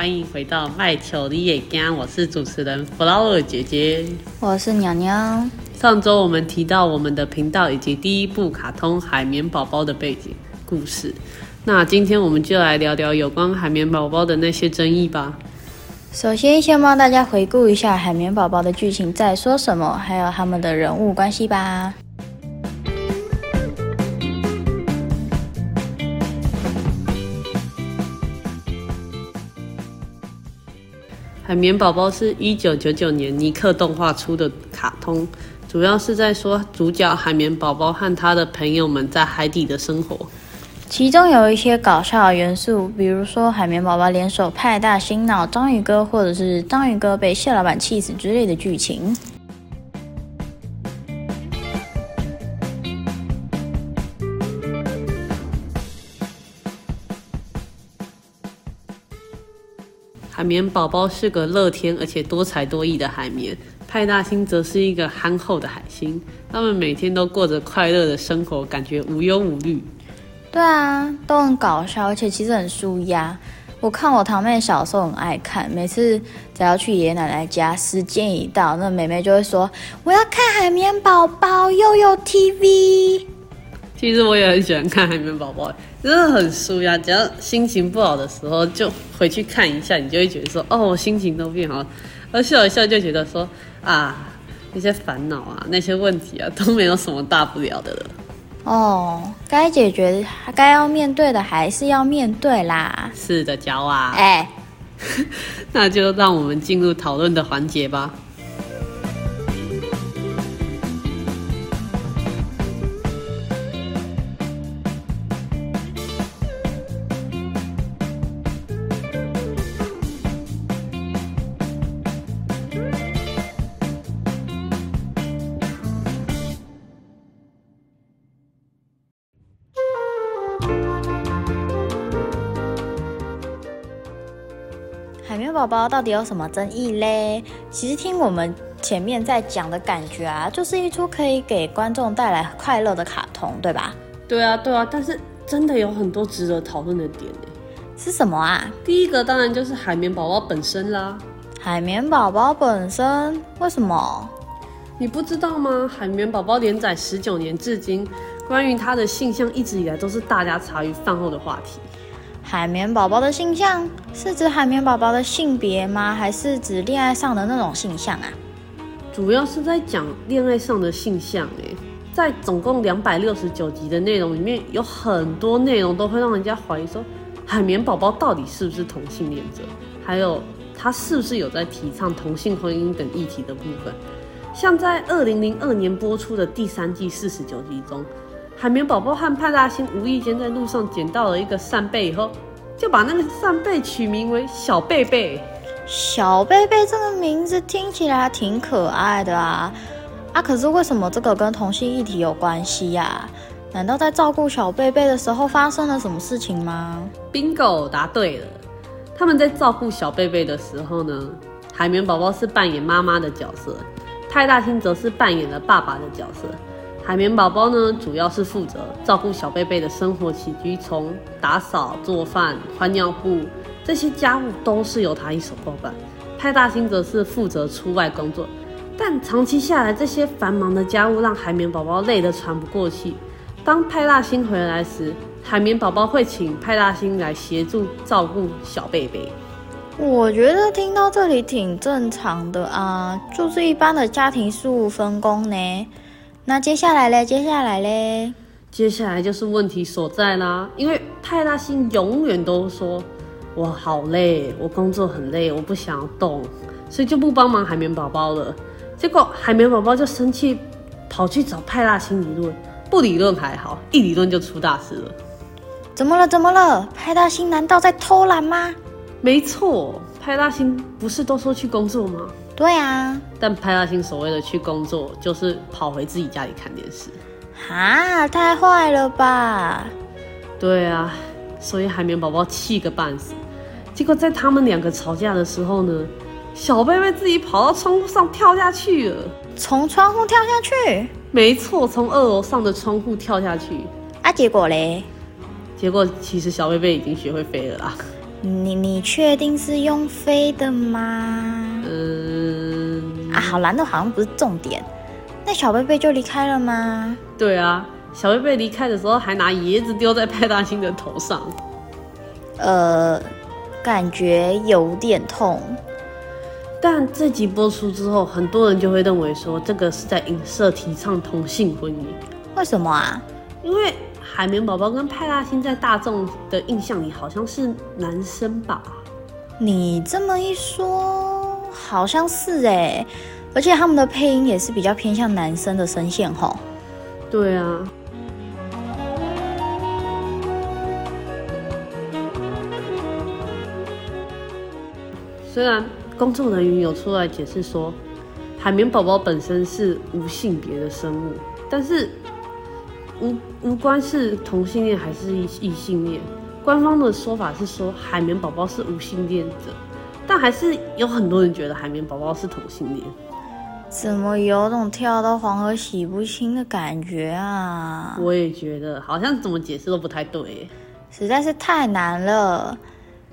欢迎回到麦球的野 gang，我是主持人 Flower 姐姐。我是娘娘。上周我们提到我们的频道以及第一部卡通《海绵宝宝》的背景故事，那今天我们就来聊聊有关海绵宝宝的那些争议吧。首先，先帮大家回顾一下海绵宝宝的剧情在说什么，还有他们的人物关系吧。海绵宝宝是一九九九年尼克动画出的卡通，主要是在说主角海绵宝宝和他的朋友们在海底的生活。其中有一些搞笑的元素，比如说海绵宝宝联手派大星闹章鱼哥，或者是章鱼哥被蟹老板气死之类的剧情。海绵宝宝是个乐天而且多才多艺的海绵，派大星则是一个憨厚的海星。他们每天都过着快乐的生活，感觉无忧无虑。对啊，都很搞笑，而且其实很舒压。我看我堂妹小时候很爱看，每次只要去爷爷奶奶家，时间一到，那妹妹就会说：“我要看海绵宝宝，又有 TV。”其实我也很喜欢看海绵宝宝，真的很舒压。只要心情不好的时候，就回去看一下，你就会觉得说，哦，我心情都变好了。而笑一笑就觉得说，啊，那些烦恼啊，那些问题啊，都没有什么大不了的了。哦，该解决、该要面对的还是要面对啦。是的，娇啊。哎，那就让我们进入讨论的环节吧。海绵宝宝到底有什么争议嘞？其实听我们前面在讲的感觉啊，就是一出可以给观众带来快乐的卡通，对吧？对啊，对啊，但是真的有很多值得讨论的点呢。是什么啊？第一个当然就是海绵宝宝本身啦。海绵宝宝本身为什么？你不知道吗？海绵宝宝连载十九年至今，关于他的性向一直以来都是大家茶余饭后的话题。海绵宝宝的性向是指海绵宝宝的性别吗？还是指恋爱上的那种性向啊？主要是在讲恋爱上的性向诶，在总共两百六十九集的内容里面，有很多内容都会让人家怀疑说，海绵宝宝到底是不是同性恋者，还有他是不是有在提倡同性婚姻等议题的部分。像在二零零二年播出的第三季四十九集中。海绵宝宝和派大星无意间在路上捡到了一个扇贝以后，就把那个扇贝取名为小贝贝。小贝贝这个名字听起来挺可爱的啊！啊，可是为什么这个跟同性议题有关系呀？难道在照顾小贝贝的时候发生了什么事情吗？Bingo，答对了。他们在照顾小贝贝的时候呢，海绵宝宝是扮演妈妈的角色，派大星则是扮演了爸爸的角色。海绵宝宝呢，主要是负责照顾小贝贝的生活起居，从打扫、做饭、换尿布这些家务都是由他一手包办。派大星则是负责出外工作，但长期下来，这些繁忙的家务让海绵宝宝累得喘不过气。当派大星回来时，海绵宝宝会请派大星来协助照顾小贝贝。我觉得听到这里挺正常的啊，就是一般的家庭事务分工呢。那接下来嘞？接下来嘞？接下来就是问题所在啦。因为派大星永远都说：“我好累，我工作很累，我不想要动，所以就不帮忙海绵宝宝了。”结果海绵宝宝就生气，跑去找派大星理论。不理论还好，一理论就出大事了。怎么了？怎么了？派大星难道在偷懒吗？没错，派大星不是都说去工作吗？对啊，但派大星所谓的去工作，就是跑回自己家里看电视。哈，太坏了吧？对啊，所以海绵宝宝气个半死。结果在他们两个吵架的时候呢，小贝贝自己跑到窗户上跳下去了。从窗户跳下去？没错，从二楼上的窗户跳下去。啊，结果嘞？结果其实小贝贝已经学会飞了啦。你你确定是用飞的吗？嗯，啊，好蓝的好像不是重点。那小贝贝就离开了吗？对啊，小贝贝离开的时候还拿椰子丢在派大星的头上。呃，感觉有点痛。但这集播出之后，很多人就会认为说这个是在影射提倡同性婚姻。为什么啊？因为海绵宝宝跟派大星在大众的印象里好像是男生吧？你这么一说，好像是哎，而且他们的配音也是比较偏向男生的声线吼。对啊。虽然工作人员有出来解释说，海绵宝宝本身是无性别的生物，但是无无关是同性恋还是异异性恋，官方的说法是说海绵宝宝是无性恋者，但还是有很多人觉得海绵宝宝是同性恋。怎么有种跳到黄河洗不清的感觉啊？我也觉得好像怎么解释都不太对，实在是太难了。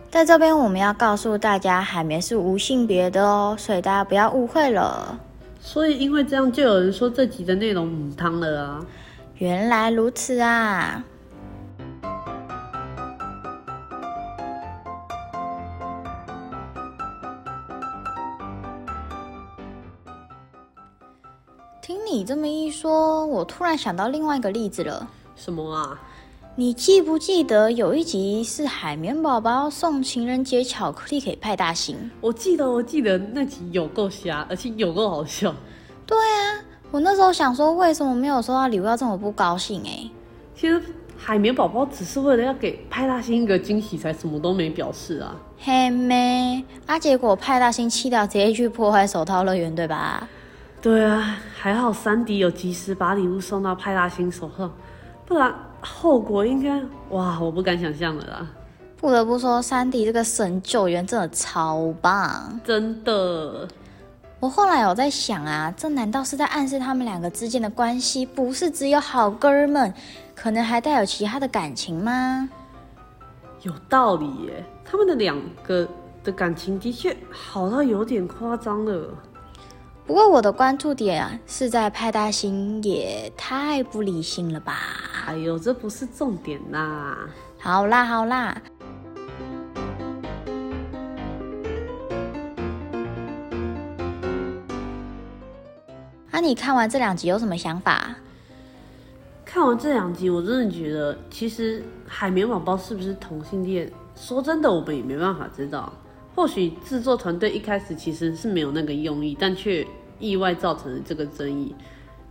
在这边，我们要告诉大家，海绵是无性别的哦，所以大家不要误会了。所以，因为这样，就有人说这集的内容母汤了啊！原来如此啊！我突然想到另外一个例子了。什么啊？你记不记得有一集是海绵宝宝送情人节巧克力给派大星？我记得，我记得那集有够瞎，而且有够好笑。对啊，我那时候想说，为什么没有收到礼物要这么不高兴？哎，其实海绵宝宝只是为了要给派大星一个惊喜，才什么都没表示啊。嘿咩啊，结果派大星气到直接去破坏手套乐园，对吧？对啊，还好三迪有及时把礼物送到派大星手上，不然。后果应该哇，我不敢想象了啦！不得不说，山迪这个神救援真的超棒，真的。我后来有在想啊，这难道是在暗示他们两个之间的关系不是只有好哥们，可能还带有其他的感情吗？有道理耶，他们的两个的感情的确好到有点夸张了。不过我的关注点是在派大星，也太不理性了吧！哎呦，这不是重点啦！好啦好啦，那你看完这两集有什么想法？看完这两集，我真的觉得，其实海绵宝宝是不是同性恋？说真的，我们也没办法知道。或许制作团队一开始其实是没有那个用意，但却意外造成了这个争议。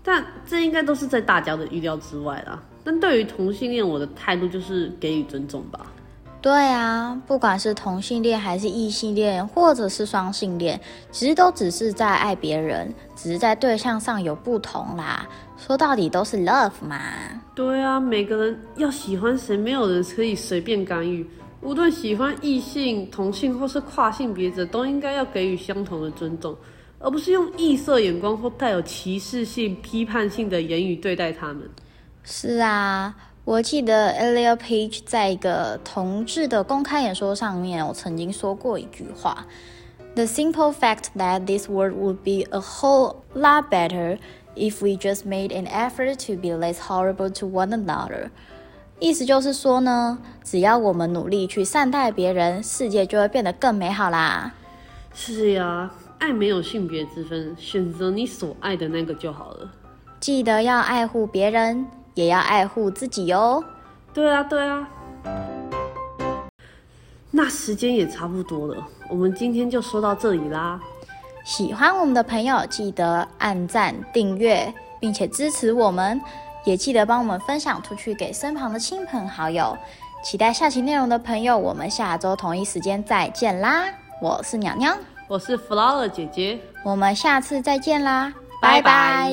但这应该都是在大家的预料之外啦。但对于同性恋，我的态度就是给予尊重吧。对啊，不管是同性恋还是异性恋，或者是双性恋，其实都只是在爱别人，只是在对象上有不同啦。说到底都是 love 嘛。对啊，每个人要喜欢谁，没有人可以随便干预。无论喜欢异性、同性或是跨性别者，都应该要给予相同的尊重，而不是用异色眼光或带有歧视性、批判性的言语对待他们。是啊，我记得 Elia Page 在一个同志的公开演说上面，我曾经说过一句话：“The simple fact that this world would be a whole lot better if we just made an effort to be less horrible to one another。”意思就是说呢，只要我们努力去善待别人，世界就会变得更美好啦。是呀，爱没有性别之分，选择你所爱的那个就好了。记得要爱护别人。也要爱护自己哟。对啊，对啊。那时间也差不多了，我们今天就说到这里啦。喜欢我们的朋友，记得按赞、订阅，并且支持我们，也记得帮我们分享出去给身旁的亲朋好友。期待下期内容的朋友，我们下周同一时间再见啦！我是娘娘，我是 Flower 姐姐，我们下次再见啦，拜拜。